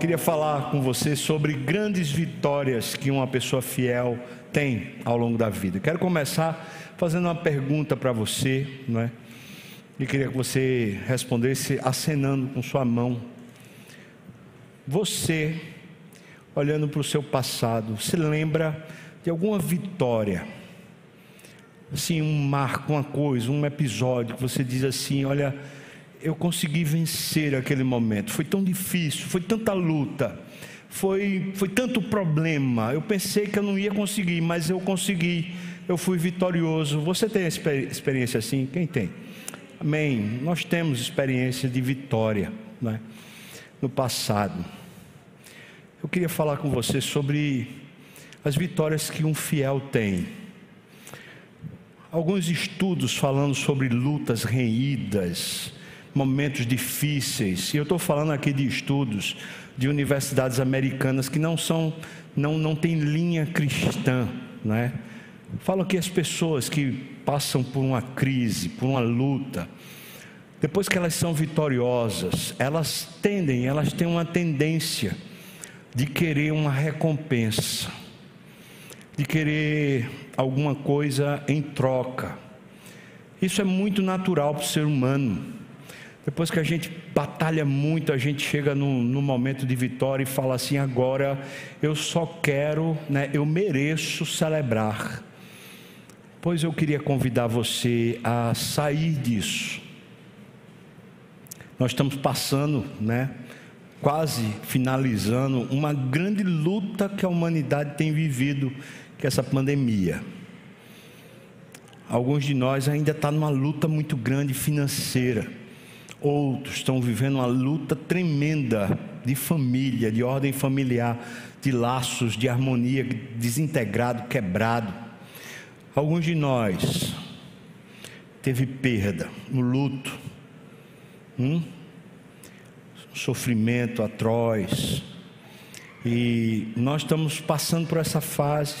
queria falar com você sobre grandes vitórias que uma pessoa fiel tem ao longo da vida. Quero começar fazendo uma pergunta para você, não é? E queria que você respondesse acenando com sua mão. Você, olhando para o seu passado, se lembra de alguma vitória? Assim, um marco, uma coisa, um episódio que você diz assim: olha eu consegui vencer aquele momento. Foi tão difícil, foi tanta luta, foi, foi tanto problema. Eu pensei que eu não ia conseguir, mas eu consegui. Eu fui vitorioso. Você tem experiência assim? Quem tem? Amém. Nós temos experiência de vitória né? no passado. Eu queria falar com você sobre as vitórias que um fiel tem. Alguns estudos falando sobre lutas reídas, momentos difíceis. E eu estou falando aqui de estudos de universidades americanas que não são, não, não tem linha cristã, né? Falam que as pessoas que passam por uma crise, por uma luta, depois que elas são vitoriosas, elas tendem, elas têm uma tendência de querer uma recompensa, de querer alguma coisa em troca. Isso é muito natural para o ser humano. Depois que a gente batalha muito, a gente chega no, no, momento de vitória e fala assim: agora eu só quero, né, eu mereço celebrar. Pois eu queria convidar você a sair disso. Nós estamos passando, né, quase finalizando, uma grande luta que a humanidade tem vivido, que é essa pandemia. Alguns de nós ainda estão tá numa luta muito grande financeira Outros estão vivendo uma luta tremenda de família, de ordem familiar, de laços, de harmonia desintegrado, quebrado. Alguns de nós teve perda, um luto, um sofrimento atroz. E nós estamos passando por essa fase.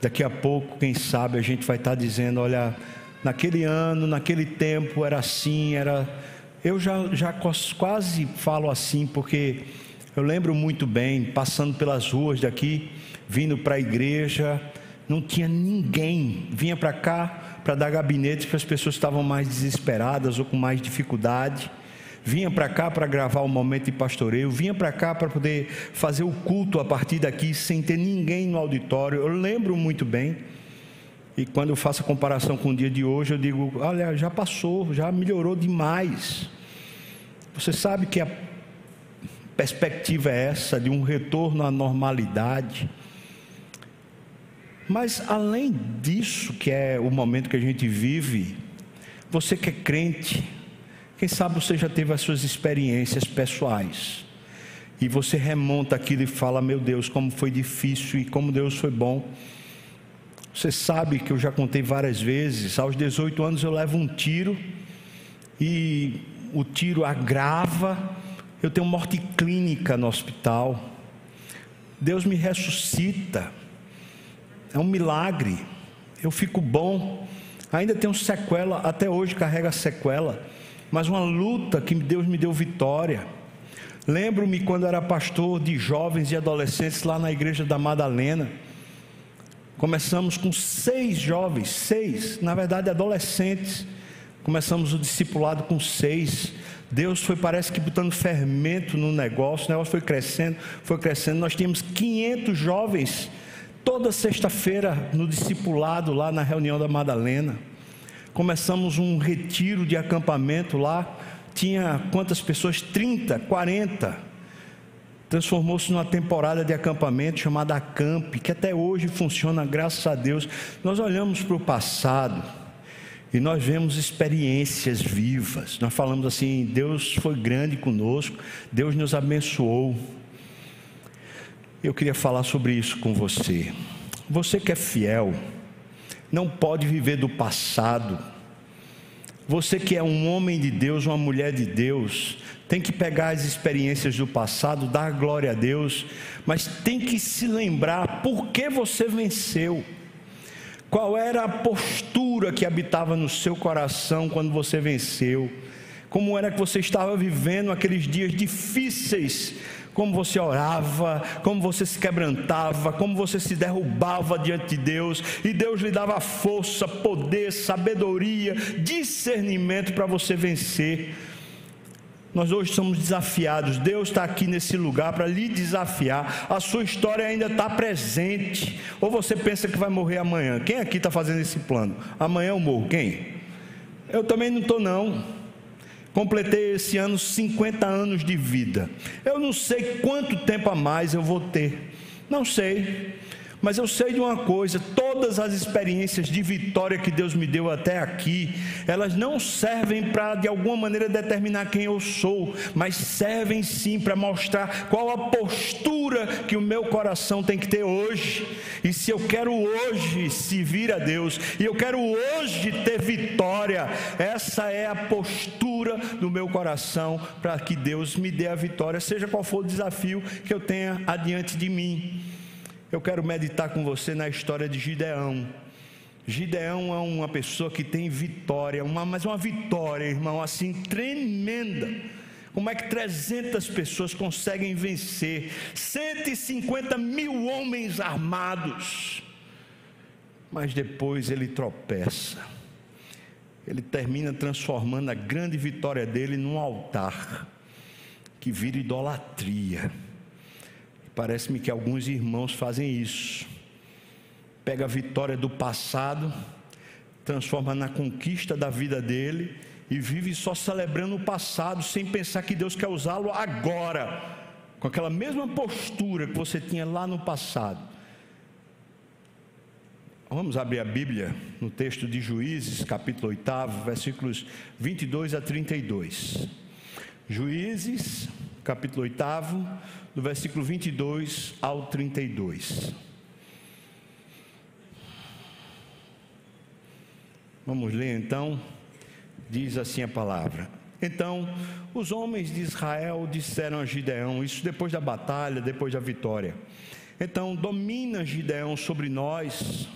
Daqui a pouco, quem sabe, a gente vai estar dizendo: olha, naquele ano, naquele tempo era assim, era. Eu já, já quase falo assim, porque eu lembro muito bem, passando pelas ruas daqui, vindo para a igreja, não tinha ninguém, vinha para cá para dar gabinete para as pessoas que estavam mais desesperadas ou com mais dificuldade. Vinha para cá para gravar o momento de pastoreio, vinha para cá para poder fazer o culto a partir daqui sem ter ninguém no auditório. Eu lembro muito bem. E quando eu faço a comparação com o dia de hoje, eu digo: olha, já passou, já melhorou demais. Você sabe que a perspectiva é essa de um retorno à normalidade. Mas além disso, que é o momento que a gente vive, você que é crente, quem sabe você já teve as suas experiências pessoais. E você remonta aquilo e fala: Meu Deus, como foi difícil e como Deus foi bom. Você sabe que eu já contei várias vezes, aos 18 anos eu levo um tiro e o tiro agrava, eu tenho morte clínica no hospital. Deus me ressuscita. É um milagre. Eu fico bom. Ainda tenho sequela, até hoje carrega sequela, mas uma luta que Deus me deu vitória. Lembro-me quando era pastor de jovens e adolescentes lá na igreja da Madalena. Começamos com seis jovens, seis, na verdade adolescentes. Começamos o discipulado com seis. Deus foi, parece que, botando fermento no negócio, o negócio foi crescendo, foi crescendo. Nós tínhamos 500 jovens toda sexta-feira no discipulado, lá na reunião da Madalena. Começamos um retiro de acampamento lá. Tinha quantas pessoas? 30, 40 transformou-se numa temporada de acampamento chamada Acamp, que até hoje funciona, graças a Deus. Nós olhamos para o passado e nós vemos experiências vivas. Nós falamos assim: Deus foi grande conosco, Deus nos abençoou. Eu queria falar sobre isso com você. Você que é fiel, não pode viver do passado. Você que é um homem de Deus, uma mulher de Deus, tem que pegar as experiências do passado, dar glória a Deus, mas tem que se lembrar por que você venceu. Qual era a postura que habitava no seu coração quando você venceu? Como era que você estava vivendo aqueles dias difíceis como você orava, como você se quebrantava, como você se derrubava diante de Deus, e Deus lhe dava força, poder, sabedoria, discernimento para você vencer. Nós hoje somos desafiados. Deus está aqui nesse lugar para lhe desafiar. A sua história ainda está presente. Ou você pensa que vai morrer amanhã? Quem aqui está fazendo esse plano? Amanhã eu morro. Quem? Eu também não estou, não. Completei esse ano 50 anos de vida. Eu não sei quanto tempo a mais eu vou ter. Não sei. Mas eu sei de uma coisa: todas as experiências de vitória que Deus me deu até aqui, elas não servem para de alguma maneira determinar quem eu sou, mas servem sim para mostrar qual a postura que o meu coração tem que ter hoje. E se eu quero hoje servir a Deus, e eu quero hoje ter vitória, essa é a postura do meu coração para que Deus me dê a vitória, seja qual for o desafio que eu tenha adiante de mim. Eu quero meditar com você na história de Gideão. Gideão é uma pessoa que tem vitória, uma, mas uma vitória, irmão, assim tremenda. Como é que 300 pessoas conseguem vencer 150 mil homens armados? Mas depois ele tropeça. Ele termina transformando a grande vitória dele num altar que vira idolatria. Parece-me que alguns irmãos fazem isso. Pega a vitória do passado, transforma na conquista da vida dele e vive só celebrando o passado, sem pensar que Deus quer usá-lo agora, com aquela mesma postura que você tinha lá no passado. Vamos abrir a Bíblia no texto de Juízes, capítulo 8, versículos 22 a 32. Juízes, capítulo 8, do versículo 22 ao 32. Vamos ler então. Diz assim a palavra. Então, os homens de Israel disseram a Gideão, isso depois da batalha, depois da vitória. Então, domina Gideão sobre nós,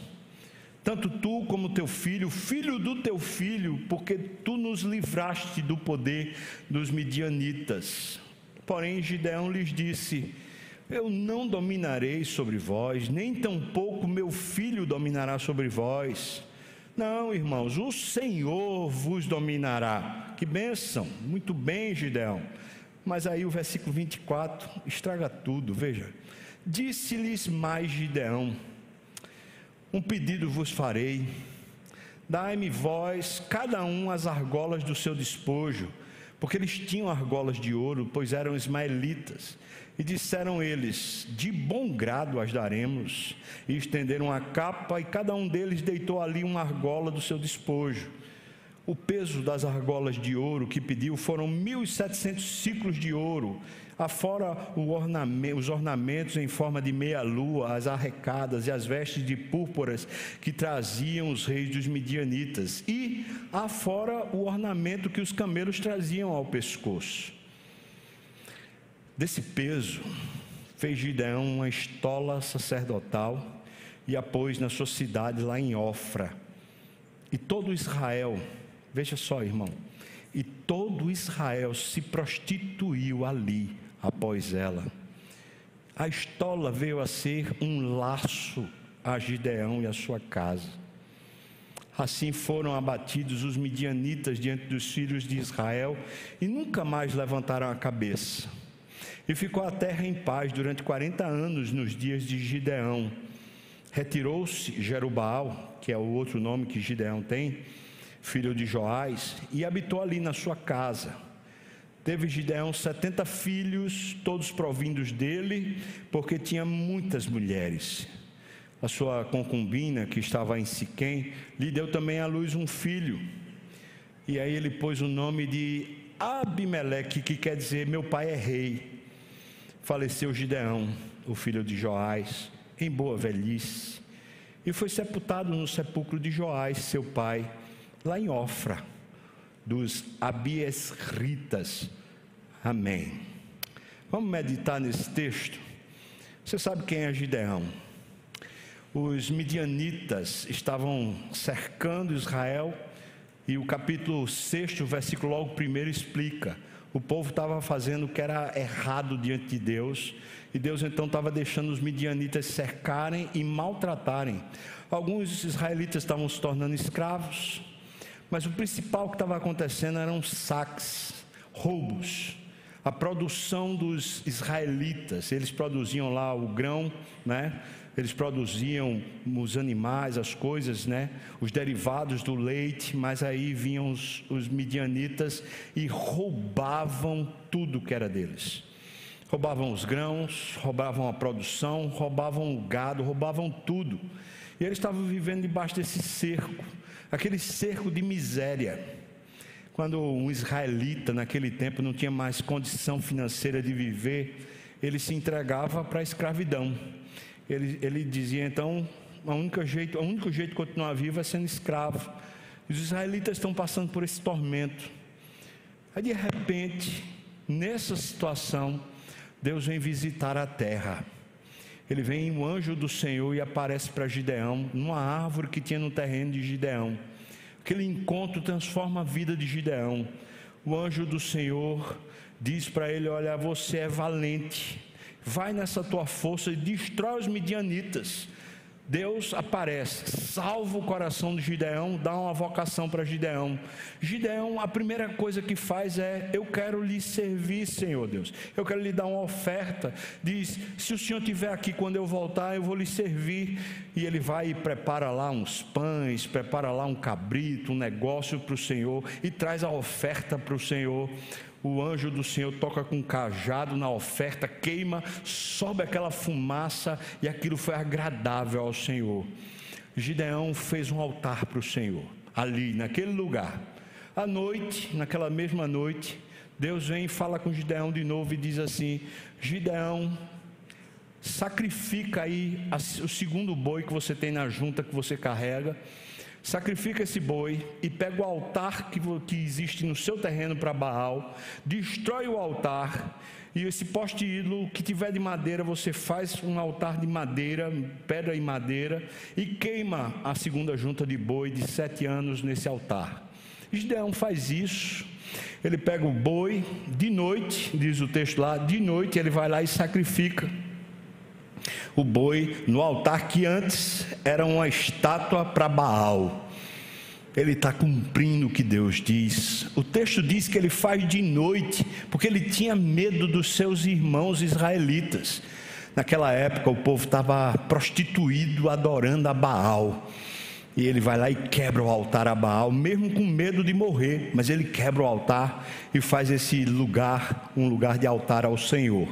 tanto tu como teu filho, filho do teu filho, porque tu nos livraste do poder dos midianitas. Porém, Gideão lhes disse: Eu não dominarei sobre vós, nem tampouco meu filho dominará sobre vós. Não, irmãos, o Senhor vos dominará. Que bênção, muito bem, Gideão. Mas aí o versículo 24 estraga tudo, veja. Disse-lhes mais Gideão: Um pedido vos farei. Dai-me vós, cada um, as argolas do seu despojo porque eles tinham argolas de ouro, pois eram ismaelitas. E disseram eles: De bom grado as daremos. E estenderam a capa, e cada um deles deitou ali uma argola do seu despojo. O peso das argolas de ouro que pediu foram mil e setecentos ciclos de ouro, afora ornamento, os ornamentos em forma de meia-lua, as arrecadas e as vestes de púrpuras que traziam os reis dos midianitas, e afora o ornamento que os camelos traziam ao pescoço. Desse peso, fez Gideão uma estola sacerdotal e a pôs na sua cidade lá em Ofra. E todo Israel, veja só, irmão, e todo Israel se prostituiu ali após ela. A estola veio a ser um laço a Gideão e a sua casa. Assim foram abatidos os midianitas diante dos filhos de Israel e nunca mais levantaram a cabeça. E ficou a terra em paz durante 40 anos nos dias de Gideão. Retirou-se Jerubal, que é o outro nome que Gideão tem, filho de Joás, e habitou ali na sua casa. Teve Gideão setenta filhos, todos provindos dele, porque tinha muitas mulheres. A sua concubina, que estava em Siquém, lhe deu também à luz um filho. E aí ele pôs o nome de Abimeleque, que quer dizer meu pai é rei. Faleceu Gideão, o filho de Joás, em boa velhice, e foi sepultado no sepulcro de Joás, seu pai, lá em Ofra dos Abiesritas. Amém. Vamos meditar nesse texto. Você sabe quem é Gideão? Os midianitas estavam cercando Israel e o capítulo 6, versículo logo primeiro explica: o povo estava fazendo o que era errado diante de Deus, e Deus então estava deixando os midianitas cercarem e maltratarem. Alguns israelitas estavam se tornando escravos, mas o principal que estava acontecendo eram saques, roubos. A produção dos israelitas, eles produziam lá o grão, né? Eles produziam os animais, as coisas, né? Os derivados do leite, mas aí vinham os, os midianitas e roubavam tudo que era deles. Roubavam os grãos, roubavam a produção, roubavam o gado, roubavam tudo. E eles estavam vivendo debaixo desse cerco, aquele cerco de miséria. Quando um israelita naquele tempo não tinha mais condição financeira de viver, ele se entregava para a escravidão. Ele, ele dizia então: o único jeito, o único jeito de continuar vivo é sendo escravo. Os israelitas estão passando por esse tormento. Aí de repente, nessa situação, Deus vem visitar a terra. Ele vem um anjo do Senhor e aparece para Gideão, numa árvore que tinha no terreno de Gideão. Aquele encontro transforma a vida de Gideão. O anjo do Senhor diz para ele: Olha, você é valente, vai nessa tua força e destrói os midianitas. Deus aparece, salva o coração de Gideão, dá uma vocação para Gideão. Gideão, a primeira coisa que faz é: Eu quero lhe servir, Senhor Deus. Eu quero lhe dar uma oferta. Diz: Se o Senhor estiver aqui quando eu voltar, eu vou lhe servir. E ele vai e prepara lá uns pães, prepara lá um cabrito, um negócio para o Senhor e traz a oferta para o Senhor o anjo do Senhor toca com um cajado na oferta, queima, sobe aquela fumaça e aquilo foi agradável ao Senhor. Gideão fez um altar para o Senhor, ali, naquele lugar. À noite, naquela mesma noite, Deus vem e fala com Gideão de novo e diz assim: Gideão, sacrifica aí o segundo boi que você tem na junta que você carrega sacrifica esse boi e pega o altar que, que existe no seu terreno para Baal, destrói o altar e esse poste ídolo que tiver de madeira, você faz um altar de madeira, pedra e madeira, e queima a segunda junta de boi de sete anos nesse altar. Gideão faz isso, ele pega o boi de noite, diz o texto lá, de noite ele vai lá e sacrifica o boi no altar que antes era uma estátua para Baal. Ele está cumprindo o que Deus diz. O texto diz que ele faz de noite, porque ele tinha medo dos seus irmãos israelitas. Naquela época o povo estava prostituído, adorando a Baal. E ele vai lá e quebra o altar a Baal, mesmo com medo de morrer, mas ele quebra o altar e faz esse lugar um lugar de altar ao Senhor.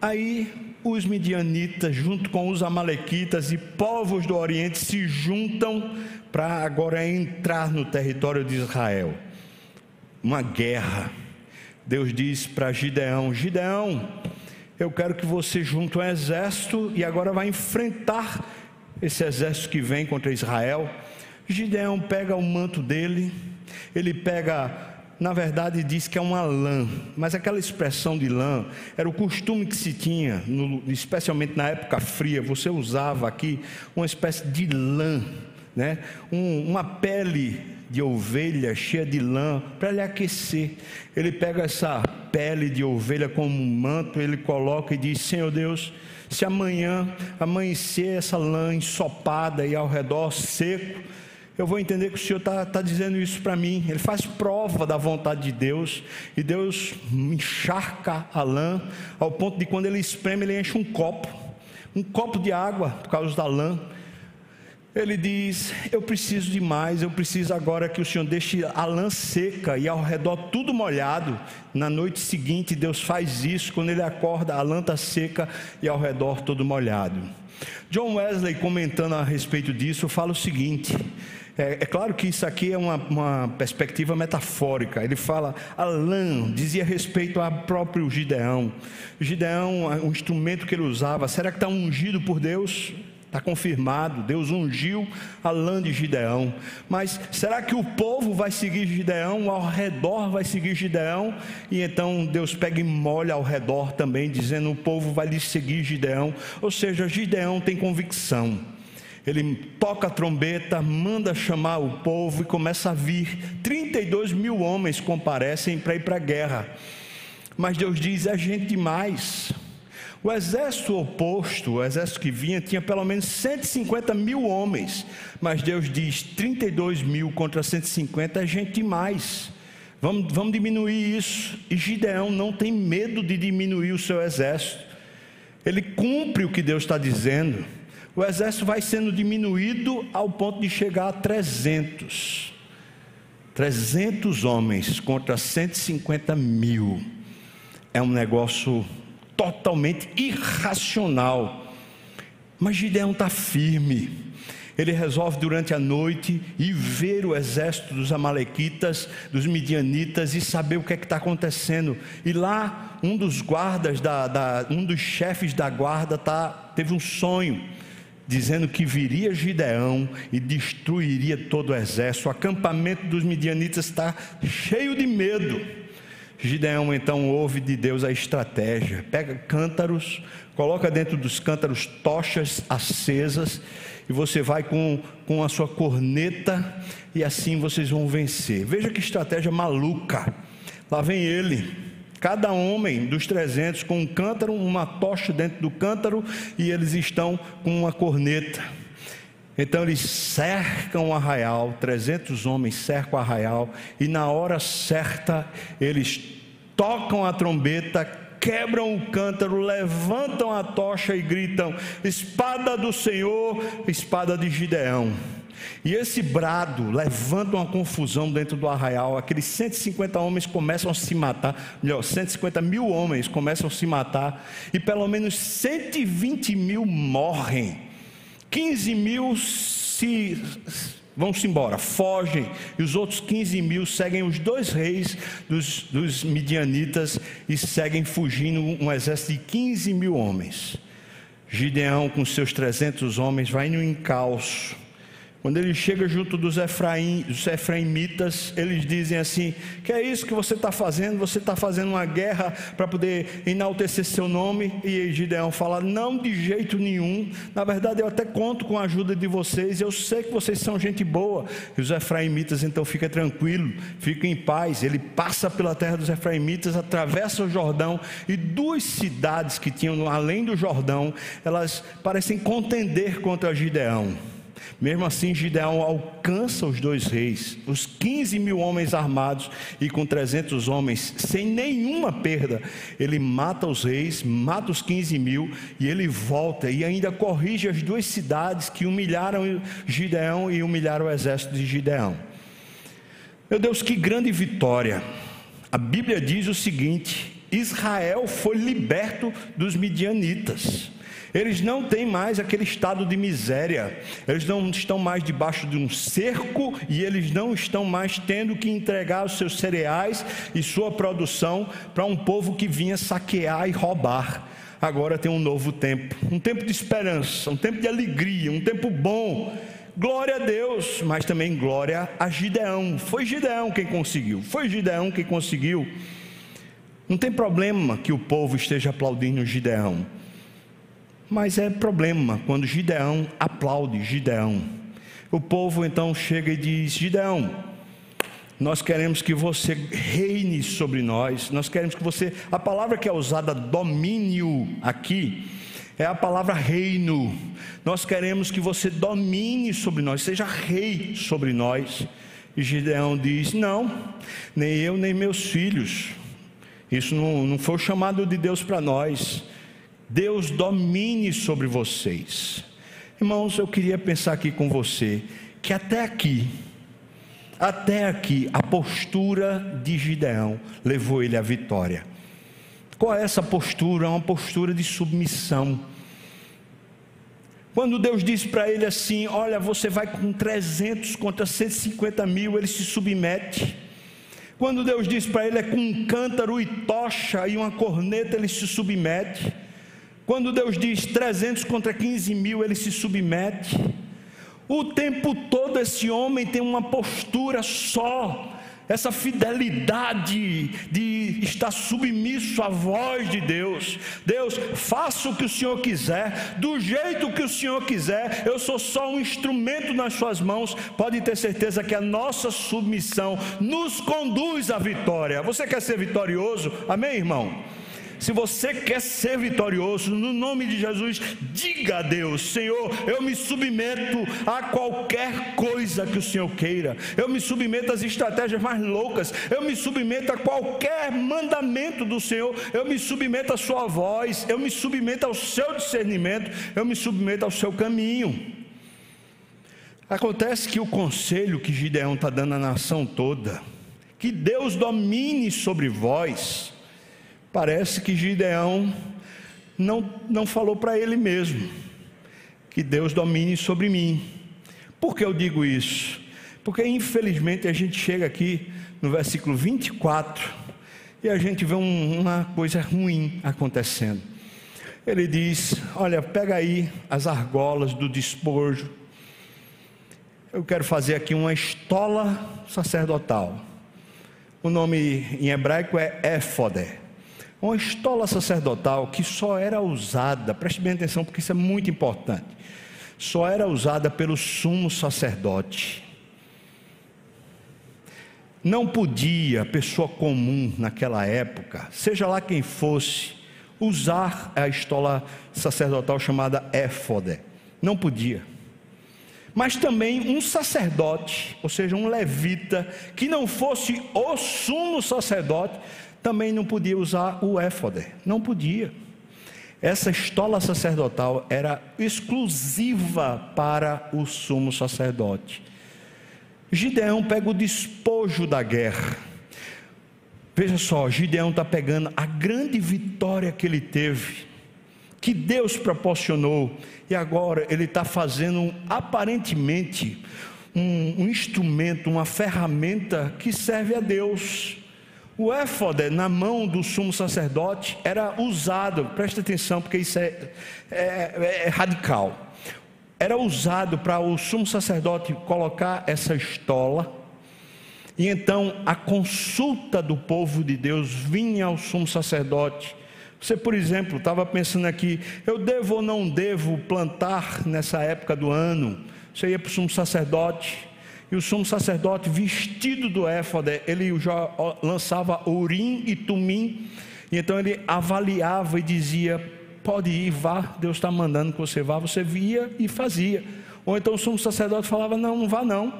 Aí os midianitas, junto com os amalequitas e povos do Oriente, se juntam para agora entrar no território de Israel. Uma guerra. Deus diz para Gideão: Gideão, eu quero que você junte um exército e agora vai enfrentar esse exército que vem contra Israel. Gideão pega o manto dele, ele pega na verdade diz que é uma lã, mas aquela expressão de lã era o costume que se tinha, no, especialmente na época fria, você usava aqui uma espécie de lã, né? Um, uma pele de ovelha cheia de lã para lhe aquecer. Ele pega essa pele de ovelha como um manto, ele coloca e diz: Senhor Deus, se amanhã amanhecer essa lã ensopada e ao redor seco, eu vou entender que o Senhor está tá dizendo isso para mim. Ele faz prova da vontade de Deus, e Deus encharca a lã, ao ponto de quando ele espreme, ele enche um copo, um copo de água, por causa da lã. Ele diz: Eu preciso de mais, eu preciso agora que o Senhor deixe a lã seca e ao redor tudo molhado. Na noite seguinte, Deus faz isso, quando ele acorda, a lã está seca e ao redor todo molhado. John Wesley, comentando a respeito disso, fala o seguinte: é, é, claro que isso aqui é uma, uma, perspectiva metafórica. Ele fala, a lã dizia respeito ao próprio Gideão. Gideão, o instrumento que ele usava, será que está ungido por Deus? Está confirmado, Deus ungiu a lã de Gideão. Mas será que o povo vai seguir Gideão? Ao redor vai seguir Gideão? E então Deus pega e molha ao redor também, dizendo: o povo vai lhe seguir Gideão. Ou seja, Gideão tem convicção ele toca a trombeta, manda chamar o povo e começa a vir. 32 mil homens comparecem para ir para a guerra. Mas Deus diz: é gente demais. O exército oposto, o exército que vinha, tinha pelo menos 150 mil homens. Mas Deus diz: 32 mil contra 150 é gente demais. Vamos, vamos diminuir isso. E Gideão não tem medo de diminuir o seu exército. Ele cumpre o que Deus está dizendo. O exército vai sendo diminuído ao ponto de chegar a 300. 300 homens contra 150 mil. É um negócio totalmente irracional. Mas Gideão está firme ele resolve durante a noite ir ver o exército dos Amalequitas, dos Midianitas e saber o que é está acontecendo. E lá, um dos guardas, da, da, um dos chefes da guarda, tá, teve um sonho, dizendo que viria Gideão e destruiria todo o exército. O acampamento dos Midianitas está cheio de medo. Gideão então ouve de Deus a estratégia: pega cântaros, coloca dentro dos cântaros tochas acesas e você vai com, com a sua corneta e assim vocês vão vencer. Veja que estratégia maluca. Lá vem ele, cada homem dos 300 com um cântaro, uma tocha dentro do cântaro e eles estão com uma corneta. Então eles cercam o arraial, 300 homens cercam o arraial e na hora certa eles tocam a trombeta, quebram o cântaro, levantam a tocha e gritam: Espada do Senhor, espada de Gideão. E esse brado levanta uma confusão dentro do arraial. Aqueles 150 homens começam a se matar, melhor, 150 mil homens começam a se matar, e pelo menos 120 mil morrem. 15 mil se Vão-se embora, fogem, e os outros 15 mil seguem os dois reis dos, dos midianitas e seguem fugindo um exército de 15 mil homens. Gideão, com seus 300 homens, vai no encalço quando ele chega junto dos, Efraim, dos Efraimitas, eles dizem assim: Que é isso que você está fazendo? Você está fazendo uma guerra para poder enaltecer seu nome? E Gideão fala: Não, de jeito nenhum. Na verdade, eu até conto com a ajuda de vocês. Eu sei que vocês são gente boa. E os Efraimitas, então, fica tranquilo, fica em paz. Ele passa pela terra dos Efraimitas, atravessa o Jordão e duas cidades que tinham além do Jordão, elas parecem contender contra Gideão. Mesmo assim, Gideão alcança os dois reis, os 15 mil homens armados e com 300 homens, sem nenhuma perda. Ele mata os reis, mata os 15 mil e ele volta e ainda corrige as duas cidades que humilharam Gideão e humilharam o exército de Gideão. Meu Deus, que grande vitória! A Bíblia diz o seguinte: Israel foi liberto dos midianitas. Eles não têm mais aquele estado de miséria, eles não estão mais debaixo de um cerco e eles não estão mais tendo que entregar os seus cereais e sua produção para um povo que vinha saquear e roubar. Agora tem um novo tempo, um tempo de esperança, um tempo de alegria, um tempo bom. Glória a Deus, mas também glória a Gideão. Foi Gideão quem conseguiu, foi Gideão quem conseguiu. Não tem problema que o povo esteja aplaudindo Gideão. Mas é problema quando Gideão aplaude Gideão. O povo então chega e diz: Gideão, nós queremos que você reine sobre nós, nós queremos que você. A palavra que é usada, domínio, aqui, é a palavra reino. Nós queremos que você domine sobre nós, seja rei sobre nós. E Gideão diz: Não, nem eu, nem meus filhos. Isso não, não foi o chamado de Deus para nós. Deus domine sobre vocês. Irmãos, eu queria pensar aqui com você que até aqui, até aqui, a postura de Gideão levou ele à vitória. Qual é essa postura? É uma postura de submissão. Quando Deus diz para ele assim: Olha, você vai com 300 contra 150 mil, ele se submete. Quando Deus diz para ele é com um cântaro e tocha e uma corneta, ele se submete. Quando Deus diz 300 contra 15 mil, ele se submete. O tempo todo esse homem tem uma postura só essa fidelidade de estar submisso à voz de Deus. Deus, faça o que o Senhor quiser, do jeito que o Senhor quiser, eu sou só um instrumento nas Suas mãos. Pode ter certeza que a nossa submissão nos conduz à vitória. Você quer ser vitorioso? Amém, irmão? Se você quer ser vitorioso, no nome de Jesus, diga a Deus: Senhor, eu me submeto a qualquer coisa que o Senhor queira, eu me submeto às estratégias mais loucas, eu me submeto a qualquer mandamento do Senhor, eu me submeto à Sua voz, eu me submeto ao seu discernimento, eu me submeto ao seu caminho. Acontece que o conselho que Gideão está dando à nação toda, que Deus domine sobre vós, Parece que Gideão não, não falou para ele mesmo que Deus domine sobre mim. Por que eu digo isso? Porque infelizmente a gente chega aqui no versículo 24 e a gente vê um, uma coisa ruim acontecendo. Ele diz: Olha, pega aí as argolas do despojo. Eu quero fazer aqui uma estola sacerdotal. O nome em hebraico é éfode uma estola sacerdotal que só era usada, preste bem atenção porque isso é muito importante, só era usada pelo sumo sacerdote. Não podia pessoa comum naquela época, seja lá quem fosse, usar a estola sacerdotal chamada éfode. Não podia. Mas também um sacerdote, ou seja, um levita, que não fosse o sumo sacerdote, também não podia usar o éfode, não podia. Essa estola sacerdotal era exclusiva para o sumo sacerdote. Gideão pega o despojo da guerra. Veja só, Gideão está pegando a grande vitória que ele teve, que Deus proporcionou, e agora ele está fazendo aparentemente um, um instrumento, uma ferramenta que serve a Deus. O éfode na mão do sumo sacerdote era usado, preste atenção porque isso é, é, é radical. Era usado para o sumo sacerdote colocar essa estola, e então a consulta do povo de Deus vinha ao sumo sacerdote. Você, por exemplo, estava pensando aqui, eu devo ou não devo plantar nessa época do ano? Você ia para o sumo sacerdote, e o sumo sacerdote, vestido do éfode, ele já lançava urim e tumim, e então ele avaliava e dizia: pode ir, vá, Deus está mandando que você vá. Você via e fazia. Ou então o sumo sacerdote falava: não, não vá não.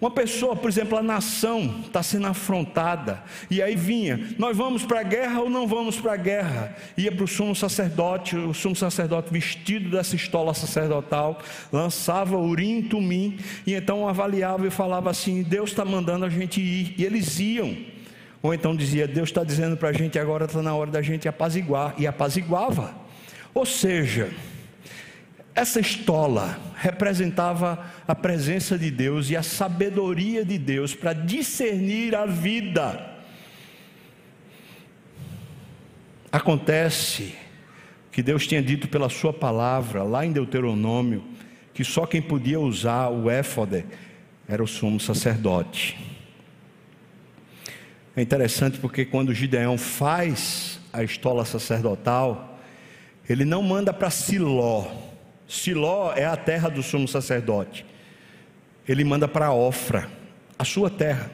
Uma pessoa, por exemplo, a nação está sendo afrontada, e aí vinha, nós vamos para a guerra ou não vamos para a guerra? Ia para o sumo sacerdote, o sumo sacerdote vestido dessa estola sacerdotal, lançava urim, tumim, e então avaliava e falava assim: Deus está mandando a gente ir, e eles iam. Ou então dizia: Deus está dizendo para a gente agora está na hora da gente apaziguar, e apaziguava. Ou seja, essa estola representava a presença de Deus e a sabedoria de Deus para discernir a vida. Acontece que Deus tinha dito pela Sua palavra, lá em Deuteronômio, que só quem podia usar o éfode era o sumo sacerdote. É interessante porque quando Gideão faz a estola sacerdotal, ele não manda para Siló, Siló é a terra do sumo sacerdote. Ele manda para Ofra, a sua terra.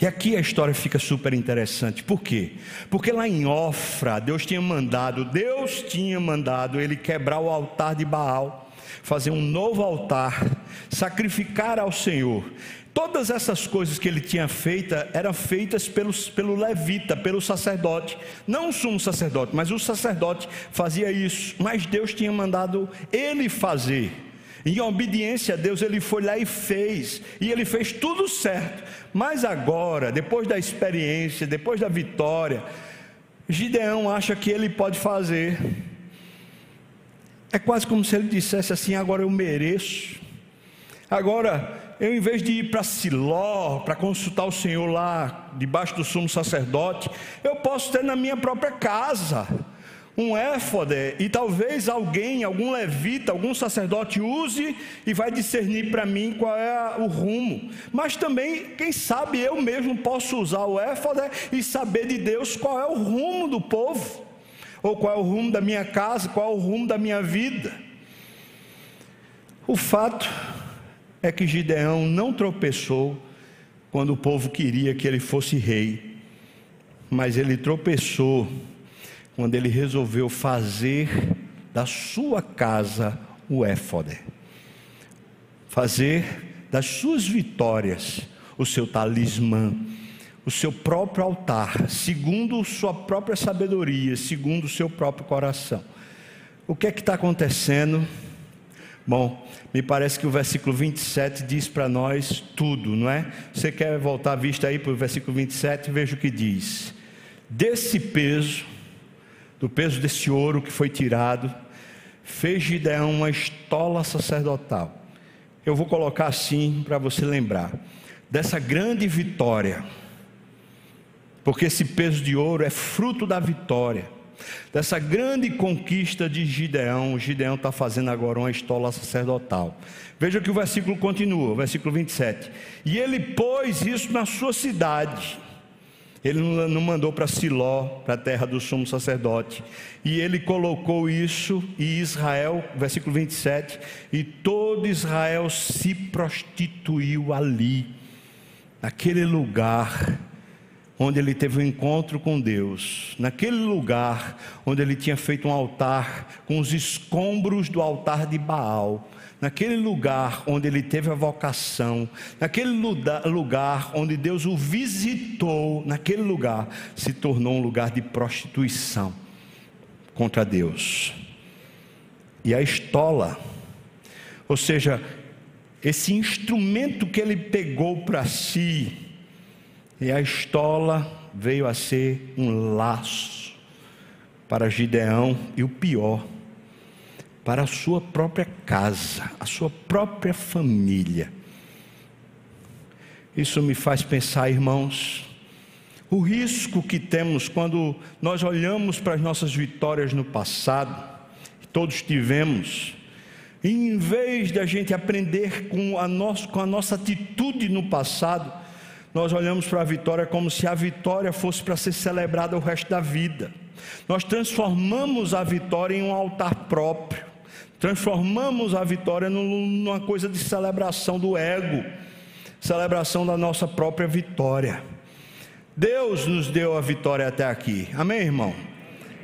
E aqui a história fica super interessante. Por quê? Porque lá em Ofra, Deus tinha mandado, Deus tinha mandado ele quebrar o altar de Baal, fazer um novo altar, sacrificar ao Senhor. Todas essas coisas que ele tinha feito eram feitas pelos, pelo levita, pelo sacerdote. Não o sumo sacerdote, mas o sacerdote fazia isso. Mas Deus tinha mandado ele fazer. Em obediência a Deus, ele foi lá e fez. E ele fez tudo certo. Mas agora, depois da experiência, depois da vitória, Gideão acha que ele pode fazer. É quase como se ele dissesse assim: agora eu mereço. Agora eu em vez de ir para Siló, para consultar o Senhor lá, debaixo do sumo sacerdote, eu posso ter na minha própria casa. um éfode e talvez alguém, algum levita, algum sacerdote use e vai discernir para mim qual é o rumo. Mas também, quem sabe eu mesmo posso usar o éfode e saber de Deus qual é o rumo do povo, ou qual é o rumo da minha casa, qual é o rumo da minha vida. O fato é que Gideão não tropeçou quando o povo queria que ele fosse rei, mas ele tropeçou quando ele resolveu fazer da sua casa o éfode, fazer das suas vitórias o seu talismã, o seu próprio altar, segundo sua própria sabedoria, segundo o seu próprio coração. O que é que está acontecendo? Bom, me parece que o versículo 27 diz para nós tudo, não é? Você quer voltar a vista aí para o versículo 27? Veja o que diz. Desse peso, do peso desse ouro que foi tirado, fez Gideão uma estola sacerdotal. Eu vou colocar assim para você lembrar dessa grande vitória, porque esse peso de ouro é fruto da vitória, dessa grande conquista de Gideão. Gideão está fazendo agora uma estola sacerdotal. Veja que o versículo continua, versículo 27. E ele pôs isso na sua cidade ele não mandou para Siló, para a terra do sumo sacerdote. E ele colocou isso, e Israel, versículo 27, e todo Israel se prostituiu ali, naquele lugar onde ele teve um encontro com Deus, naquele lugar onde ele tinha feito um altar com os escombros do altar de Baal. Naquele lugar onde ele teve a vocação, naquele lugar onde Deus o visitou, naquele lugar se tornou um lugar de prostituição contra Deus. E a estola, ou seja, esse instrumento que ele pegou para si, e a estola veio a ser um laço para Gideão, e o pior, para a sua própria casa, a sua própria família. Isso me faz pensar, irmãos, o risco que temos quando nós olhamos para as nossas vitórias no passado, que todos tivemos, e em vez de a gente aprender com a, nossa, com a nossa atitude no passado, nós olhamos para a vitória como se a vitória fosse para ser celebrada o resto da vida. Nós transformamos a vitória em um altar próprio. Transformamos a vitória numa coisa de celebração do ego, celebração da nossa própria vitória. Deus nos deu a vitória até aqui. Amém, irmão?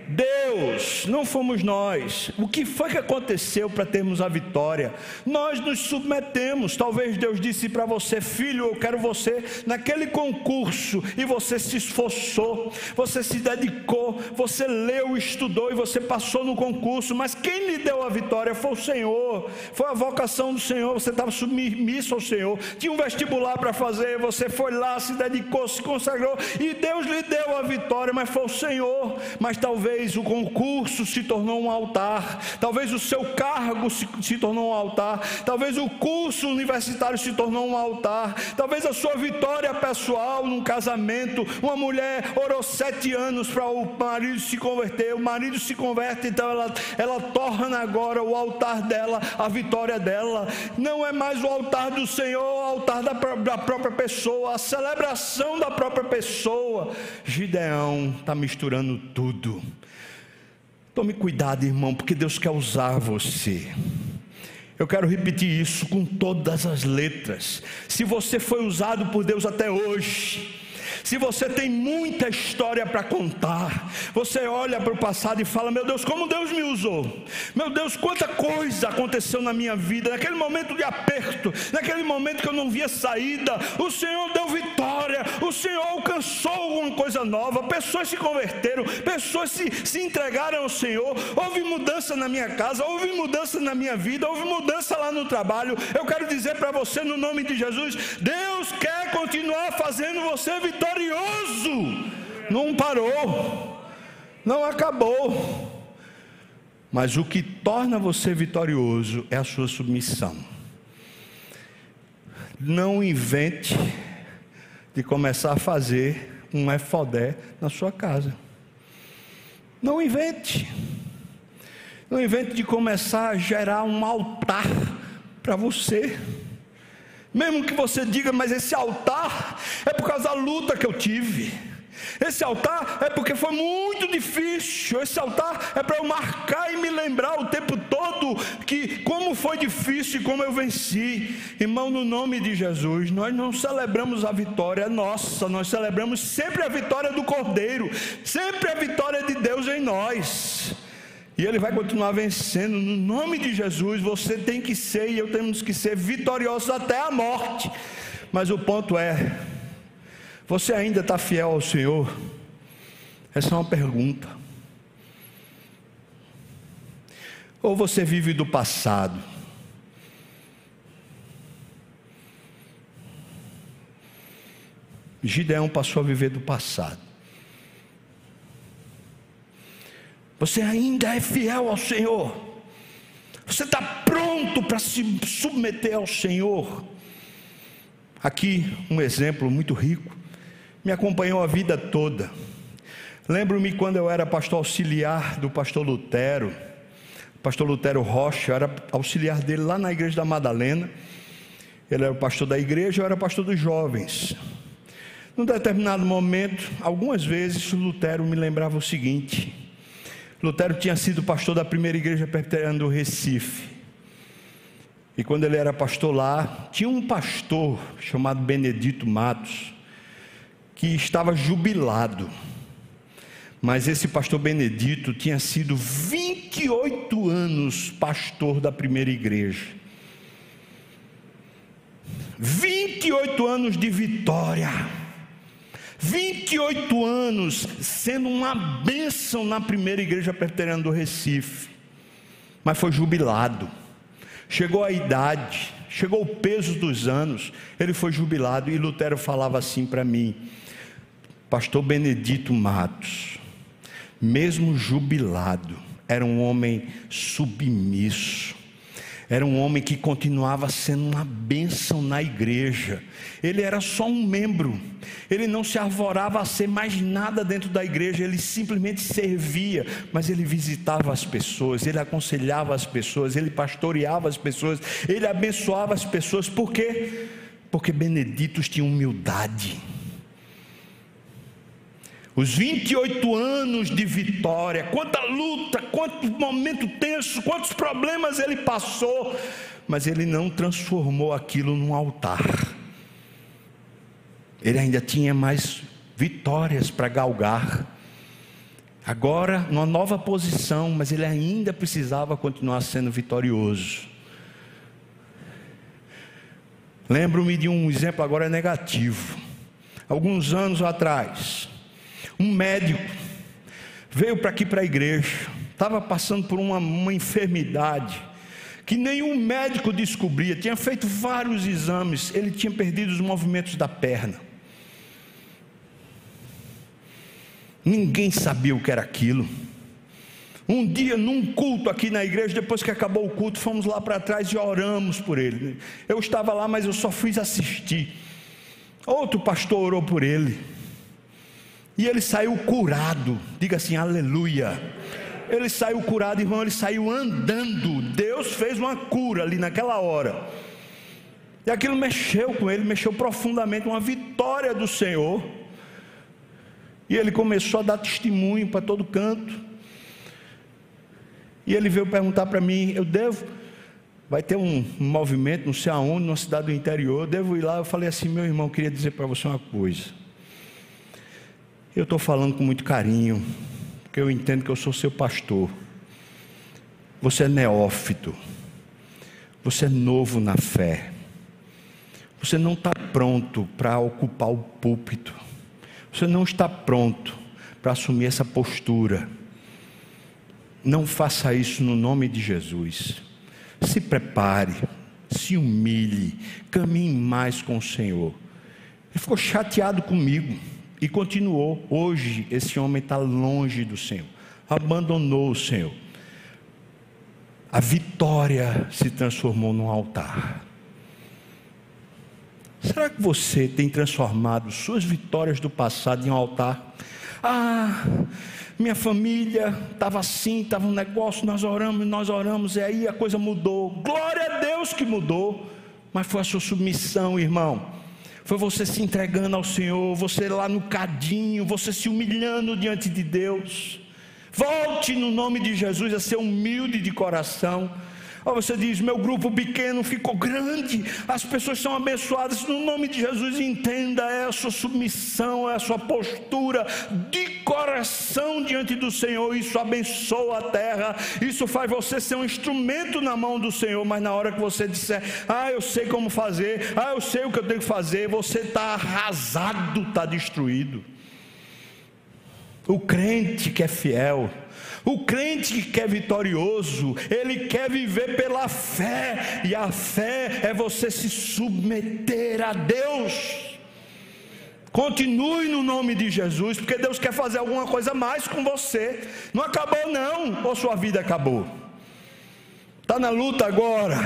Deus, não fomos nós. O que foi que aconteceu para termos a vitória? Nós nos submetemos. Talvez Deus disse para você, filho, eu quero você naquele concurso, e você se esforçou, você se dedicou, você leu, estudou e você passou no concurso. Mas quem lhe deu a vitória foi o Senhor, foi a vocação do Senhor. Você estava submisso ao Senhor, tinha um vestibular para fazer, você foi lá, se dedicou, se consagrou, e Deus lhe deu a vitória, mas foi o Senhor. Mas talvez Talvez o concurso se tornou um altar, talvez o seu cargo se, se tornou um altar, talvez o curso universitário se tornou um altar, talvez a sua vitória pessoal num casamento. Uma mulher orou sete anos para o marido se converter, o marido se converte, então ela, ela torna agora o altar dela, a vitória dela. Não é mais o altar do Senhor, o altar da, da própria pessoa, a celebração da própria pessoa. Gideão está misturando tudo. Tome cuidado, irmão, porque Deus quer usar você. Eu quero repetir isso com todas as letras. Se você foi usado por Deus até hoje, se você tem muita história para contar, você olha para o passado e fala: Meu Deus, como Deus me usou, meu Deus, quanta coisa aconteceu na minha vida, naquele momento de aperto, naquele momento que eu não via saída, o Senhor deu o Senhor alcançou alguma coisa nova, pessoas se converteram, pessoas se, se entregaram ao Senhor, houve mudança na minha casa, houve mudança na minha vida, houve mudança lá no trabalho. Eu quero dizer para você, no nome de Jesus: Deus quer continuar fazendo você vitorioso. Não parou, não acabou. Mas o que torna você vitorioso é a sua submissão. Não invente de começar a fazer um efodé na sua casa. Não invente. Não invente de começar a gerar um altar para você. Mesmo que você diga, mas esse altar é por causa da luta que eu tive. Esse altar é porque foi muito difícil. Esse altar é para eu marcar e me lembrar o tempo todo que como foi difícil e como eu venci. Irmão, no nome de Jesus, nós não celebramos a vitória nossa, nós celebramos sempre a vitória do Cordeiro, sempre a vitória de Deus em nós. E ele vai continuar vencendo no nome de Jesus. Você tem que ser e eu temos que ser vitoriosos até a morte. Mas o ponto é: você ainda está fiel ao Senhor? Essa é uma pergunta. Ou você vive do passado? Gideão passou a viver do passado. Você ainda é fiel ao Senhor. Você está pronto para se submeter ao Senhor. Aqui um exemplo muito rico. Me acompanhou a vida toda. Lembro-me quando eu era pastor auxiliar do pastor Lutero. Pastor Lutero Rocha, eu era auxiliar dele lá na igreja da Madalena. Ele era o pastor da igreja, eu era pastor dos jovens. Num determinado momento, algumas vezes, Lutero me lembrava o seguinte: Lutero tinha sido pastor da primeira igreja presbiteriana do Recife. E quando ele era pastor lá, tinha um pastor chamado Benedito Matos, que estava jubilado. Mas esse pastor Benedito tinha sido 28 anos pastor da primeira igreja. 28 anos de vitória 28 anos sendo uma bênção na primeira igreja presbiteriana do Recife, mas foi jubilado. Chegou a idade, chegou o peso dos anos, ele foi jubilado e Lutero falava assim para mim, Pastor Benedito Matos, mesmo jubilado, era um homem submisso, era um homem que continuava sendo uma bênção na igreja. Ele era só um membro, ele não se arvorava a ser mais nada dentro da igreja, ele simplesmente servia, mas ele visitava as pessoas, ele aconselhava as pessoas, ele pastoreava as pessoas, ele abençoava as pessoas, por quê? Porque Beneditos tinha humildade. Os 28 anos de vitória, quanta luta, quanto momento tenso, quantos problemas ele passou, mas ele não transformou aquilo num altar. Ele ainda tinha mais vitórias para galgar. Agora, numa nova posição, mas ele ainda precisava continuar sendo vitorioso. Lembro-me de um exemplo agora negativo. Alguns anos atrás, um médico veio para aqui para a igreja, estava passando por uma, uma enfermidade que nenhum médico descobria, tinha feito vários exames, ele tinha perdido os movimentos da perna. Ninguém sabia o que era aquilo. Um dia, num culto aqui na igreja, depois que acabou o culto, fomos lá para trás e oramos por ele. Eu estava lá, mas eu só fiz assistir. Outro pastor orou por ele. E ele saiu curado. Diga assim, aleluia. Ele saiu curado, irmão, ele saiu andando. Deus fez uma cura ali naquela hora. E aquilo mexeu com ele, mexeu profundamente, uma vitória do Senhor. E ele começou a dar testemunho para todo canto. E ele veio perguntar para mim: eu devo? Vai ter um movimento, não sei aonde, numa cidade do interior, eu devo ir lá. Eu falei assim: meu irmão, queria dizer para você uma coisa. Eu estou falando com muito carinho, porque eu entendo que eu sou seu pastor. Você é neófito, você é novo na fé, você não está pronto para ocupar o púlpito, você não está pronto para assumir essa postura. Não faça isso no nome de Jesus. Se prepare, se humilhe, caminhe mais com o Senhor. Ele ficou chateado comigo. E continuou. Hoje, esse homem está longe do Senhor, abandonou o Senhor. A vitória se transformou num altar. Será que você tem transformado suas vitórias do passado em um altar? Ah, minha família estava assim, estava um negócio, nós oramos, nós oramos, e aí a coisa mudou. Glória a Deus que mudou, mas foi a sua submissão, irmão. Foi você se entregando ao Senhor, você lá no cadinho, você se humilhando diante de Deus. Volte no nome de Jesus a ser humilde de coração. Ou você diz: meu grupo pequeno ficou grande, as pessoas são abençoadas. No nome de Jesus, entenda: é a sua submissão, é a sua postura de coração diante do Senhor. Isso abençoa a terra, isso faz você ser um instrumento na mão do Senhor. Mas na hora que você disser: ah, eu sei como fazer, ah, eu sei o que eu tenho que fazer, você está arrasado, está destruído. O crente que é fiel, o crente que é vitorioso, ele quer viver pela fé, e a fé é você se submeter a Deus. Continue no nome de Jesus, porque Deus quer fazer alguma coisa mais com você. Não acabou, não, ou sua vida acabou. Está na luta agora.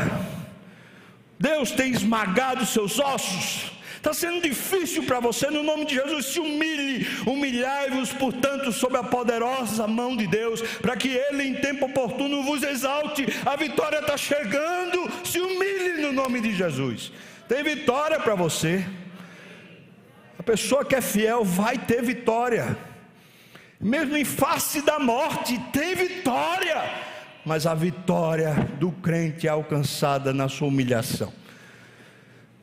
Deus tem esmagado seus ossos. Está sendo difícil para você, no nome de Jesus, se humilhe, humilhai-vos, portanto, sob a poderosa mão de Deus, para que Ele em tempo oportuno vos exalte. A vitória está chegando, se humilhe no nome de Jesus. Tem vitória para você. A pessoa que é fiel vai ter vitória, mesmo em face da morte, tem vitória, mas a vitória do crente é alcançada na sua humilhação.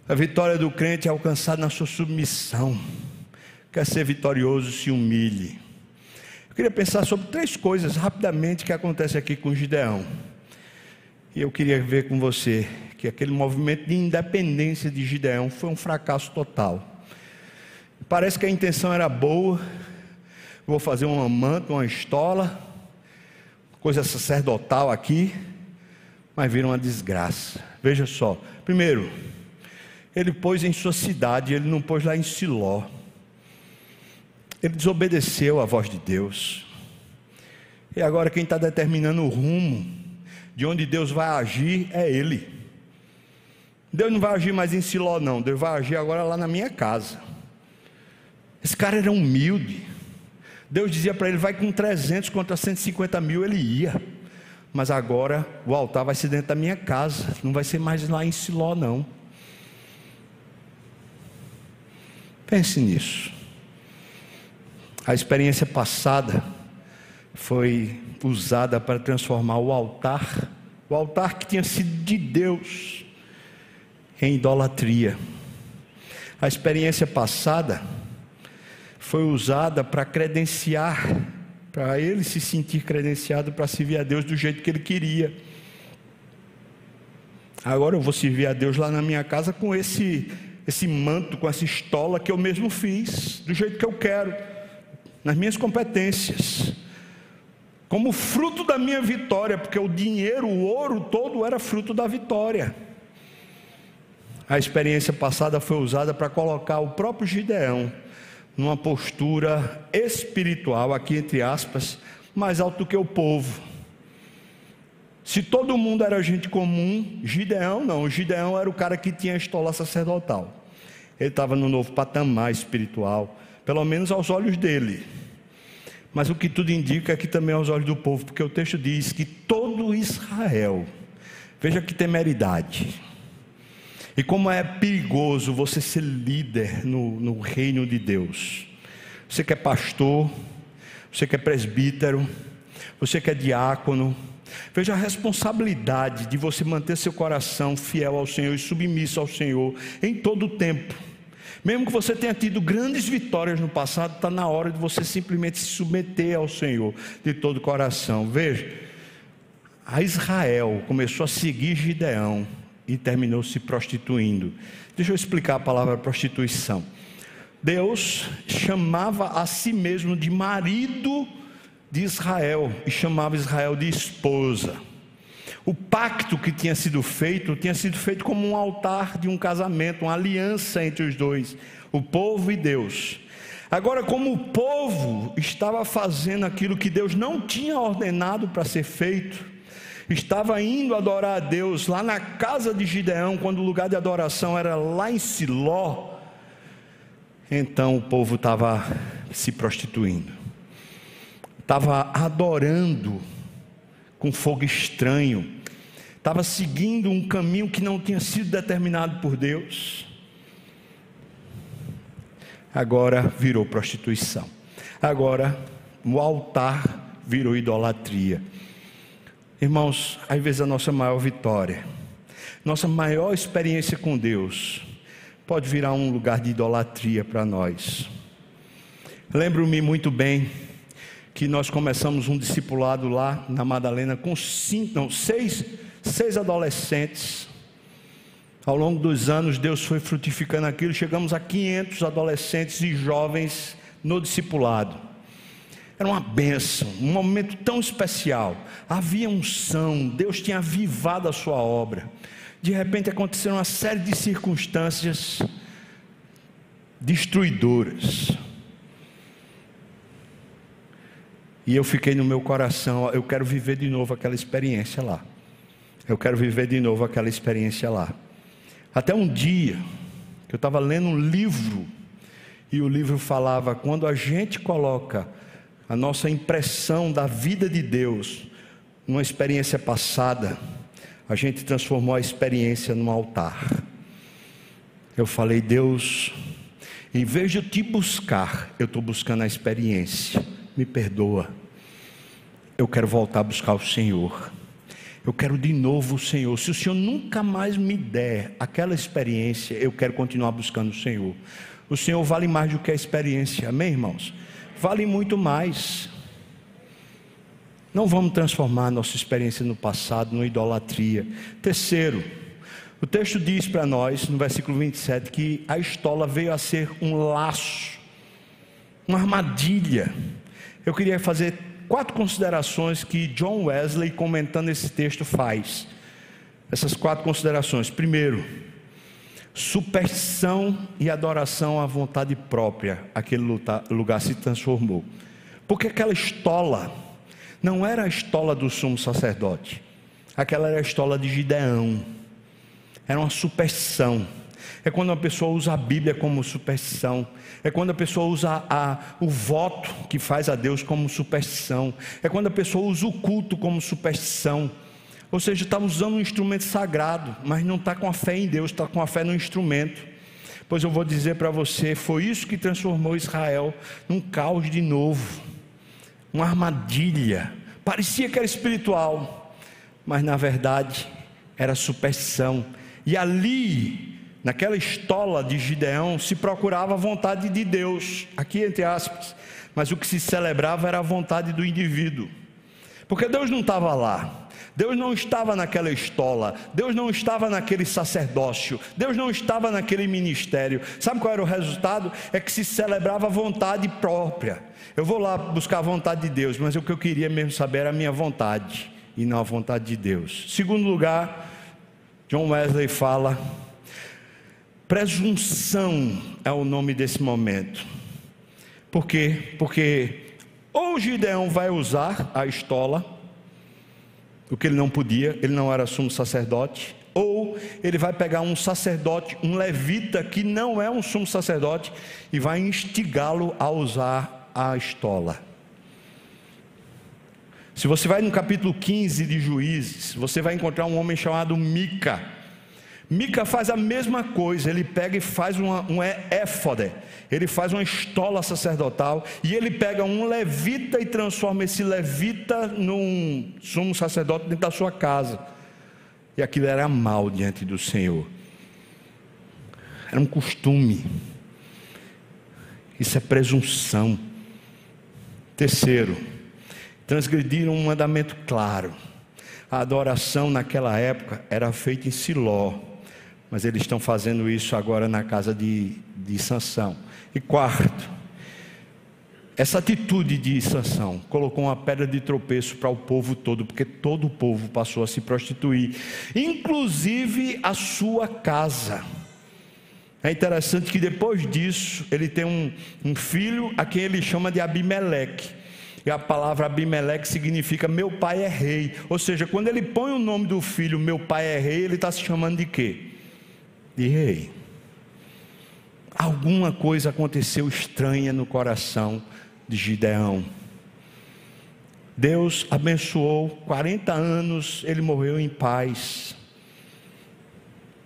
A vitória do crente é alcançada na sua submissão. Quer ser vitorioso, se humilhe. Eu queria pensar sobre três coisas rapidamente que acontece aqui com Gideão. E eu queria ver com você que aquele movimento de independência de Gideão foi um fracasso total. Parece que a intenção era boa. Vou fazer um manto, uma estola, coisa sacerdotal aqui, mas vira uma desgraça. Veja só. Primeiro, ele pôs em sua cidade, ele não pôs lá em Siló. Ele desobedeceu à voz de Deus. E agora quem está determinando o rumo de onde Deus vai agir é Ele. Deus não vai agir mais em Siló, não. Deus vai agir agora lá na minha casa. Esse cara era humilde. Deus dizia para ele: vai com 300 contra 150 mil, ele ia. Mas agora o altar vai ser dentro da minha casa, não vai ser mais lá em Siló, não. Pense nisso. A experiência passada foi usada para transformar o altar, o altar que tinha sido de Deus, em idolatria. A experiência passada foi usada para credenciar, para ele se sentir credenciado para servir a Deus do jeito que ele queria. Agora eu vou servir a Deus lá na minha casa com esse esse manto, com essa estola que eu mesmo fiz, do jeito que eu quero, nas minhas competências, como fruto da minha vitória, porque o dinheiro, o ouro todo era fruto da vitória. A experiência passada foi usada para colocar o próprio Gideão numa postura espiritual, aqui entre aspas, mais alto que o povo. Se todo mundo era gente comum, Gideão não. Gideão era o cara que tinha a estola sacerdotal. Ele estava no novo patamar espiritual, pelo menos aos olhos dele. Mas o que tudo indica é que também aos olhos do povo, porque o texto diz que todo Israel, veja que temeridade, e como é perigoso você ser líder no, no reino de Deus. Você que é pastor, você que é presbítero, você que é diácono, Veja a responsabilidade de você manter seu coração fiel ao Senhor e submisso ao Senhor em todo o tempo. Mesmo que você tenha tido grandes vitórias no passado, está na hora de você simplesmente se submeter ao Senhor de todo o coração. Veja, a Israel começou a seguir Gideão e terminou se prostituindo. Deixa eu explicar a palavra prostituição. Deus chamava a si mesmo de marido de Israel e chamava Israel de esposa. O pacto que tinha sido feito tinha sido feito como um altar de um casamento, uma aliança entre os dois, o povo e Deus. Agora, como o povo estava fazendo aquilo que Deus não tinha ordenado para ser feito, estava indo adorar a Deus lá na casa de Gideão, quando o lugar de adoração era lá em Siló, então o povo estava se prostituindo. Estava adorando com fogo estranho, estava seguindo um caminho que não tinha sido determinado por Deus. Agora virou prostituição. Agora o altar virou idolatria. Irmãos, às vezes a nossa maior vitória, nossa maior experiência com Deus, pode virar um lugar de idolatria para nós. Lembro-me muito bem que nós começamos um discipulado lá na Madalena com cinco, não, seis, seis adolescentes. Ao longo dos anos, Deus foi frutificando aquilo. Chegamos a 500 adolescentes e jovens no discipulado. Era uma benção, um momento tão especial. Havia unção, Deus tinha avivado a sua obra. De repente aconteceram uma série de circunstâncias destruidoras. E eu fiquei no meu coração, eu quero viver de novo aquela experiência lá. Eu quero viver de novo aquela experiência lá. Até um dia, que eu estava lendo um livro, e o livro falava: quando a gente coloca a nossa impressão da vida de Deus numa experiência passada, a gente transformou a experiência num altar. Eu falei, Deus, em vez de eu te buscar, eu estou buscando a experiência me perdoa. Eu quero voltar a buscar o Senhor. Eu quero de novo o Senhor. Se o Senhor nunca mais me der aquela experiência, eu quero continuar buscando o Senhor. O Senhor vale mais do que a experiência, amém, irmãos? Vale muito mais. Não vamos transformar nossa experiência no passado numa idolatria. Terceiro, o texto diz para nós, no versículo 27, que a estola veio a ser um laço, uma armadilha eu queria fazer quatro considerações que John Wesley, comentando esse texto, faz. Essas quatro considerações. Primeiro, superstição e adoração à vontade própria, aquele lugar se transformou. Porque aquela estola não era a estola do sumo sacerdote, aquela era a estola de Gideão, era uma superstição é quando a pessoa usa a Bíblia como superstição, é quando a pessoa usa a, o voto que faz a Deus como superstição, é quando a pessoa usa o culto como superstição. Ou seja, está usando um instrumento sagrado, mas não está com a fé em Deus, está com a fé no instrumento. Pois eu vou dizer para você: foi isso que transformou Israel num caos de novo, uma armadilha. Parecia que era espiritual, mas na verdade era superstição. E ali naquela estola de Gideão se procurava a vontade de Deus, aqui entre aspas, mas o que se celebrava era a vontade do indivíduo, porque Deus não estava lá. Deus não estava naquela estola, Deus não estava naquele sacerdócio, Deus não estava naquele ministério. Sabe qual era o resultado? É que se celebrava a vontade própria. Eu vou lá buscar a vontade de Deus, mas o que eu queria mesmo saber era a minha vontade e não a vontade de Deus. Segundo lugar, John Wesley fala Presunção é o nome desse momento. Por quê? Porque ou Gideão vai usar a estola, o que ele não podia, ele não era sumo sacerdote, ou ele vai pegar um sacerdote, um levita que não é um sumo sacerdote, e vai instigá-lo a usar a estola. Se você vai no capítulo 15 de Juízes, você vai encontrar um homem chamado Mica Mica faz a mesma coisa, ele pega e faz uma, um éfode, ele faz uma estola sacerdotal, e ele pega um levita e transforma esse levita num sumo sacerdote dentro da sua casa. E aquilo era mal diante do Senhor, era um costume, isso é presunção. Terceiro, transgrediram um mandamento claro. A adoração naquela época era feita em Siló mas eles estão fazendo isso agora na casa de, de Sansão. E quarto, essa atitude de Sansão colocou uma pedra de tropeço para o povo todo, porque todo o povo passou a se prostituir, inclusive a sua casa. É interessante que depois disso ele tem um, um filho a quem ele chama de Abimeleque. E a palavra Abimeleque significa meu pai é rei. Ou seja, quando ele põe o nome do filho, meu pai é rei, ele está se chamando de quê? De rei. Alguma coisa aconteceu estranha no coração de Gideão. Deus abençoou, 40 anos ele morreu em paz.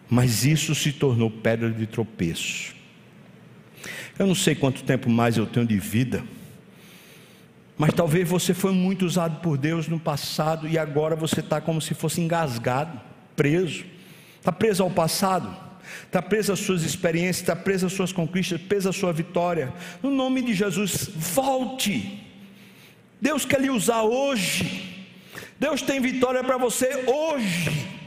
Mas isso se tornou pedra de tropeço. Eu não sei quanto tempo mais eu tenho de vida, mas talvez você foi muito usado por Deus no passado e agora você está como se fosse engasgado, preso. Está preso ao passado, está preso às suas experiências, está preso às suas conquistas, preso à sua vitória. No nome de Jesus, volte. Deus quer lhe usar hoje. Deus tem vitória para você hoje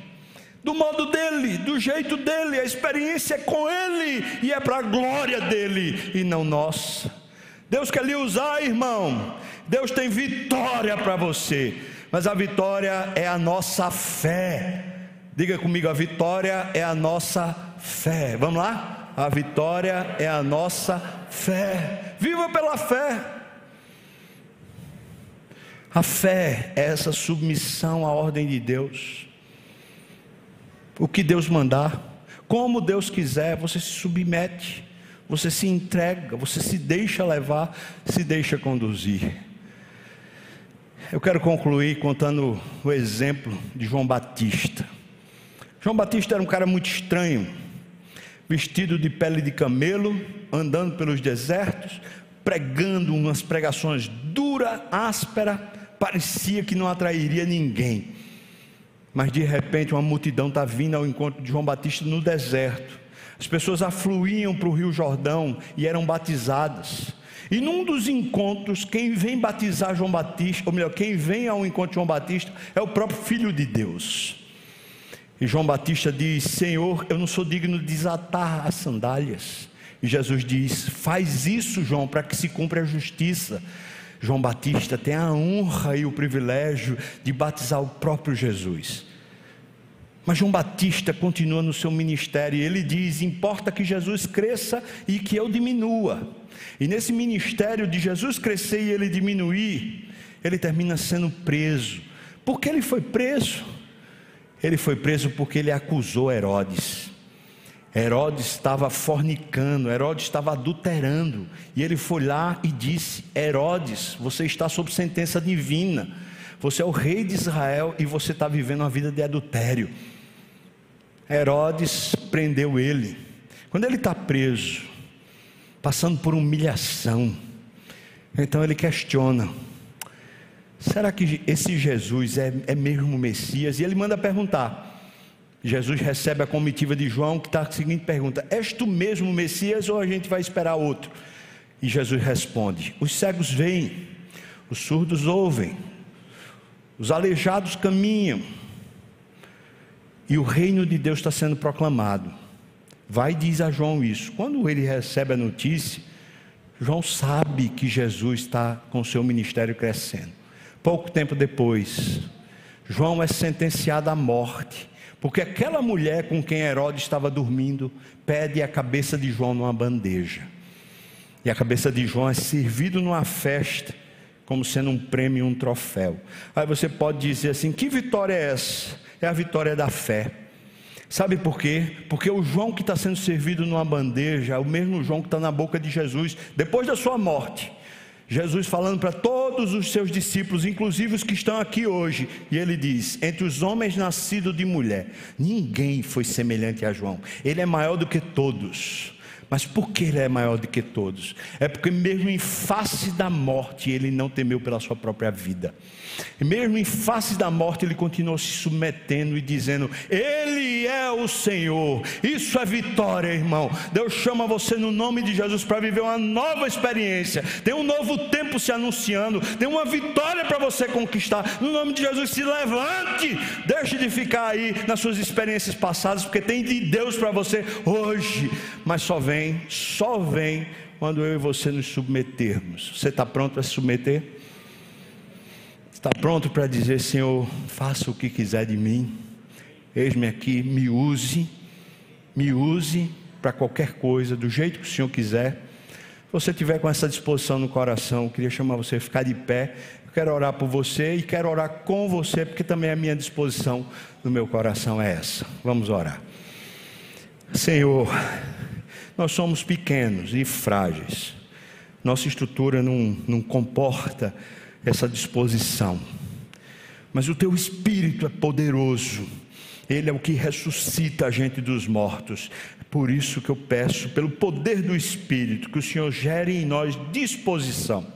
do modo dele, do jeito dele, a experiência é com ele e é para a glória dele e não nossa. Deus quer lhe usar, irmão. Deus tem vitória para você, mas a vitória é a nossa fé. Diga comigo, a vitória é a nossa fé. Vamos lá? A vitória é a nossa fé. Viva pela fé. A fé é essa submissão à ordem de Deus o que Deus mandar, como Deus quiser, você se submete, você se entrega, você se deixa levar, se deixa conduzir. Eu quero concluir contando o exemplo de João Batista. João Batista era um cara muito estranho, vestido de pele de camelo, andando pelos desertos, pregando umas pregações dura, áspera, parecia que não atrairia ninguém. Mas de repente uma multidão está vindo ao encontro de João Batista no deserto. As pessoas afluíam para o Rio Jordão e eram batizadas. E num dos encontros, quem vem batizar João Batista, ou melhor, quem vem ao encontro de João Batista, é o próprio Filho de Deus. E João Batista diz: Senhor, eu não sou digno de desatar as sandálias. E Jesus diz: Faz isso, João, para que se cumpra a justiça. João Batista tem a honra e o privilégio de batizar o próprio Jesus. Mas João Batista continua no seu ministério e ele diz: importa que Jesus cresça e que eu diminua. E nesse ministério de Jesus crescer e ele diminuir, ele termina sendo preso. Por que ele foi preso? Ele foi preso porque ele acusou Herodes. Herodes estava fornicando, Herodes estava adulterando, e ele foi lá e disse: Herodes, você está sob sentença divina, você é o rei de Israel e você está vivendo uma vida de adultério. Herodes prendeu ele. Quando ele está preso, passando por humilhação, então ele questiona: será que esse Jesus é, é mesmo o Messias? E ele manda perguntar. Jesus recebe a comitiva de João, que está a seguinte pergunta: És tu mesmo o Messias ou a gente vai esperar outro? E Jesus responde: Os cegos veem, os surdos ouvem, os aleijados caminham, e o reino de Deus está sendo proclamado. Vai e diz a João isso. Quando ele recebe a notícia, João sabe que Jesus está com seu ministério crescendo. Pouco tempo depois, João é sentenciado à morte porque aquela mulher com quem Herodes estava dormindo pede a cabeça de João numa bandeja. E a cabeça de João é servido numa festa, como sendo um prêmio, um troféu. Aí você pode dizer assim: que vitória é essa? É a vitória da fé. Sabe por quê? Porque o João que está sendo servido numa bandeja é o mesmo João que está na boca de Jesus depois da sua morte. Jesus falando para todos os seus discípulos, inclusive os que estão aqui hoje, e ele diz: Entre os homens nascidos de mulher, ninguém foi semelhante a João, ele é maior do que todos. Mas por que ele é maior do que todos? É porque, mesmo em face da morte, ele não temeu pela sua própria vida. E mesmo em face da morte, ele continuou se submetendo e dizendo: Ele é o Senhor. Isso é vitória, irmão. Deus chama você no nome de Jesus para viver uma nova experiência. Tem um novo tempo se anunciando. Tem uma vitória para você conquistar. No nome de Jesus, se levante. Deixe de ficar aí nas suas experiências passadas, porque tem de Deus para você hoje. Mas só vem, só vem quando eu e você nos submetermos. Você está pronto para se submeter? Está pronto para dizer, Senhor, faça o que quiser de mim. Eis-me aqui, me use, me use para qualquer coisa, do jeito que o Senhor quiser. Se você tiver com essa disposição no coração, eu queria chamar você a ficar de pé. Eu quero orar por você e quero orar com você, porque também a minha disposição no meu coração é essa. Vamos orar. Senhor, nós somos pequenos e frágeis. Nossa estrutura não, não comporta essa disposição. Mas o teu espírito é poderoso. Ele é o que ressuscita a gente dos mortos. Por isso que eu peço, pelo poder do Espírito, que o Senhor gere em nós disposição.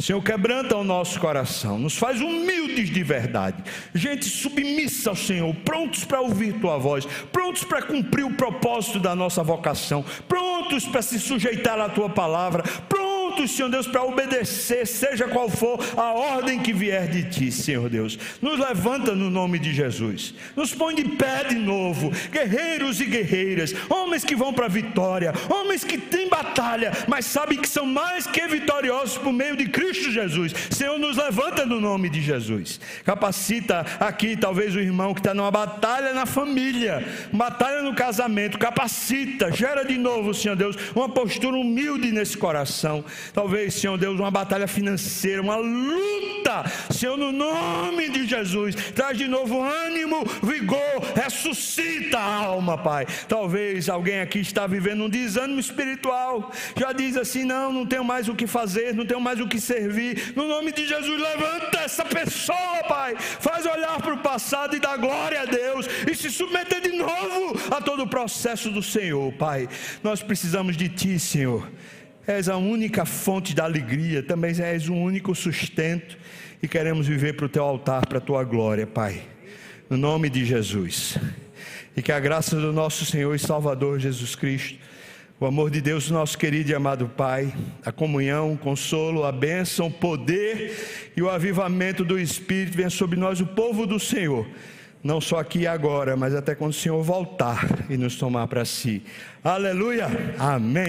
Senhor, quebranta o nosso coração, nos faz humildes de verdade, gente submissa ao Senhor, prontos para ouvir tua voz, prontos para cumprir o propósito da nossa vocação, prontos para se sujeitar à tua palavra, prontos prontos, Senhor Deus, para obedecer, seja qual for a ordem que vier de Ti, Senhor Deus. Nos levanta no nome de Jesus, nos põe de pé de novo, guerreiros e guerreiras, homens que vão para a vitória, homens que têm batalha, mas sabem que são mais que vitoriosos por meio de Cristo Jesus. Senhor, nos levanta no nome de Jesus. Capacita aqui, talvez, o irmão que está numa batalha na família, batalha no casamento, capacita, gera de novo, Senhor Deus, uma postura humilde nesse coração. Talvez, Senhor Deus, uma batalha financeira, uma luta, Senhor, no nome de Jesus. Traz de novo ânimo, vigor, ressuscita a alma, Pai. Talvez alguém aqui está vivendo um desânimo espiritual, já diz assim: não, não tenho mais o que fazer, não tenho mais o que servir. No nome de Jesus, levanta essa pessoa, Pai. Faz olhar para o passado e dar glória a Deus e se submeter de novo a todo o processo do Senhor, Pai. Nós precisamos de Ti, Senhor és a única fonte da alegria, também és o único sustento e queremos viver para o teu altar, para a tua glória, Pai. No nome de Jesus. E que a graça do nosso Senhor e Salvador Jesus Cristo, o amor de Deus, nosso querido e amado Pai, a comunhão, o consolo, a bênção, o poder e o avivamento do Espírito venha sobre nós, o povo do Senhor não só aqui e agora, mas até quando o Senhor voltar e nos tomar para si. Aleluia! Amém.